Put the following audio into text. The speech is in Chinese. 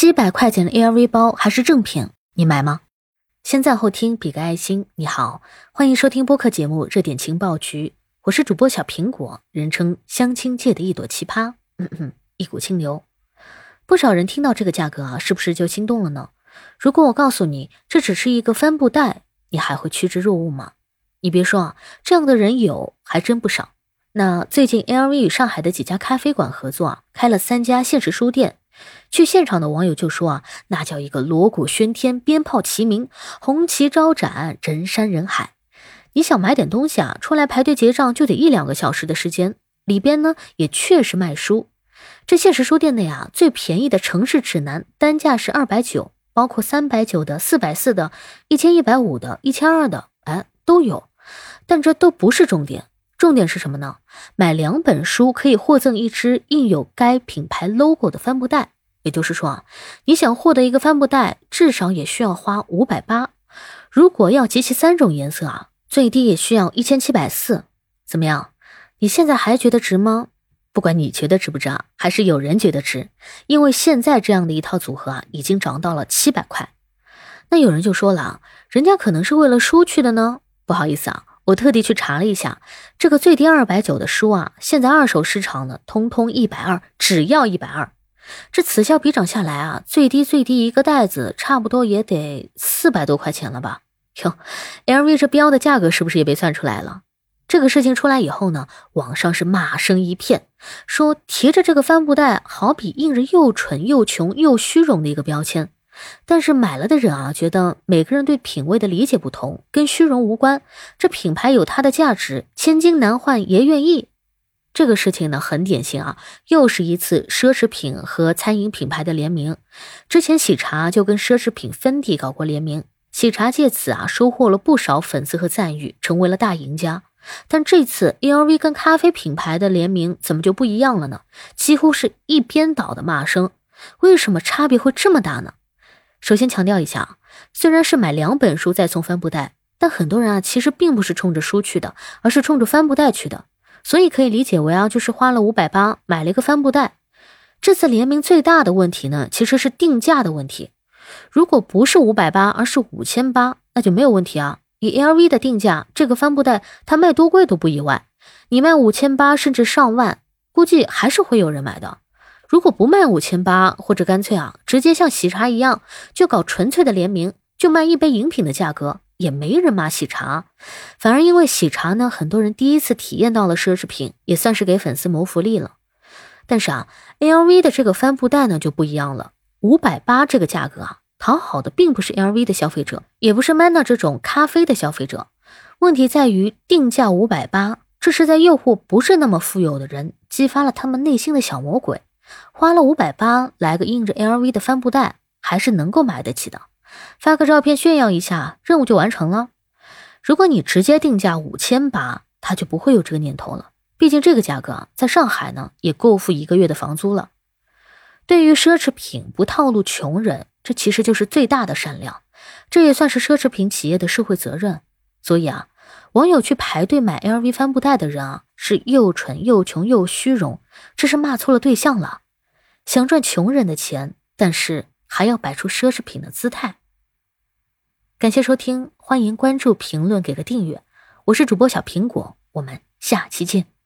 七百块钱的 LV 包还是正品，你买吗？先赞后听，比个爱心。你好，欢迎收听播客节目《热点情报局》，我是主播小苹果，人称相亲界的一朵奇葩，嗯嗯，一股清流。不少人听到这个价格啊，是不是就心动了呢？如果我告诉你这只是一个帆布袋，你还会趋之若鹜吗？你别说啊，这样的人有，还真不少。那最近 LV 与上海的几家咖啡馆合作啊，开了三家限时书店。去现场的网友就说啊，那叫一个锣鼓喧天，鞭炮齐鸣，红旗招展，人山人海。你想买点东西啊，出来排队结账就得一两个小时的时间。里边呢也确实卖书，这现实书店内啊，最便宜的城市指南单价是二百九，包括三百九的、四百四的、一千一百五的、一千二的，哎，都有。但这都不是重点。重点是什么呢？买两本书可以获赠一只印有该品牌 logo 的帆布袋。也就是说啊，你想获得一个帆布袋，至少也需要花五百八。如果要集齐三种颜色啊，最低也需要一千七百四。怎么样？你现在还觉得值吗？不管你觉得值不值啊，还是有人觉得值，因为现在这样的一套组合啊，已经涨到了七百块。那有人就说了啊，人家可能是为了书去的呢。不好意思啊。我特地去查了一下，这个最低二百九的书啊，现在二手市场呢，通通一百二，只要一百二。这此消彼长下来啊，最低最低一个袋子差不多也得四百多块钱了吧？哟，LV 这标的价格是不是也被算出来了？这个事情出来以后呢，网上是骂声一片，说提着这个帆布袋，好比印着又蠢又穷又虚荣的一个标签。但是买了的人啊，觉得每个人对品味的理解不同，跟虚荣无关。这品牌有它的价值，千金难换爷愿意。这个事情呢，很典型啊，又是一次奢侈品和餐饮品牌的联名。之前喜茶就跟奢侈品芬迪搞过联名，喜茶借此啊收获了不少粉丝和赞誉，成为了大赢家。但这次 LV 跟咖啡品牌的联名怎么就不一样了呢？几乎是一边倒的骂声。为什么差别会这么大呢？首先强调一下，虽然是买两本书再送帆布袋，但很多人啊其实并不是冲着书去的，而是冲着帆布袋去的。所以可以理解为啊，就是花了五百八买了一个帆布袋。这次联名最大的问题呢，其实是定价的问题。如果不是五百八，而是五千八，那就没有问题啊。以 LV 的定价，这个帆布袋它卖多贵都不意外。你卖五千八甚至上万，估计还是会有人买的。如果不卖五千八，或者干脆啊，直接像喜茶一样，就搞纯粹的联名，就卖一杯饮品的价格，也没人骂喜茶。反而因为喜茶呢，很多人第一次体验到了奢侈品，也算是给粉丝谋福利了。但是啊，LV 的这个帆布袋呢就不一样了，五百八这个价格啊，讨好的并不是 LV 的消费者，也不是 Manner 这种咖啡的消费者。问题在于定价五百八，这是在诱惑不是那么富有的人，激发了他们内心的小魔鬼。花了五百八来个印着 LV 的帆布袋，还是能够买得起的。发个照片炫耀一下，任务就完成了。如果你直接定价五千八，他就不会有这个念头了。毕竟这个价格在上海呢，也够付一个月的房租了。对于奢侈品不套路穷人，这其实就是最大的善良，这也算是奢侈品企业的社会责任。所以啊，网友去排队买 LV 帆布袋的人啊。是又蠢又穷又虚荣，这是骂错了对象了。想赚穷人的钱，但是还要摆出奢侈品的姿态。感谢收听，欢迎关注、评论、给个订阅。我是主播小苹果，我们下期见。